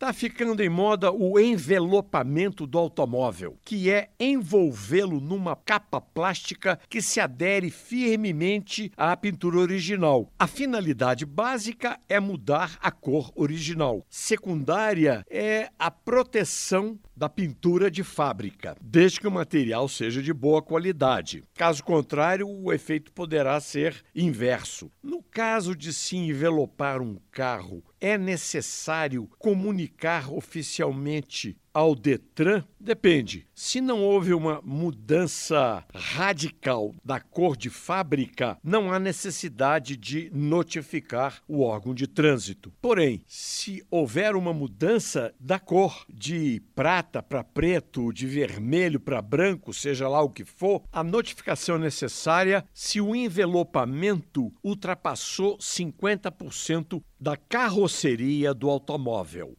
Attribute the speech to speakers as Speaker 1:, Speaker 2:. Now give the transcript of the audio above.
Speaker 1: Está ficando em moda o envelopamento do automóvel, que é envolvê-lo numa capa plástica que se adere firmemente à pintura original. A finalidade básica é mudar a cor original. Secundária é a proteção da pintura de fábrica, desde que o material seja de boa qualidade. Caso contrário, o efeito poderá ser inverso. No caso de se envelopar um carro, é necessário comunicar oficialmente ao Detran? Depende. Se não houve uma mudança radical da cor de fábrica, não há necessidade de notificar o órgão de trânsito. Porém, se houver uma mudança da cor de prata para preto, de vermelho para branco, seja lá o que for, a notificação é necessária se o envelopamento ultrapassou 50% da carroceria do automóvel.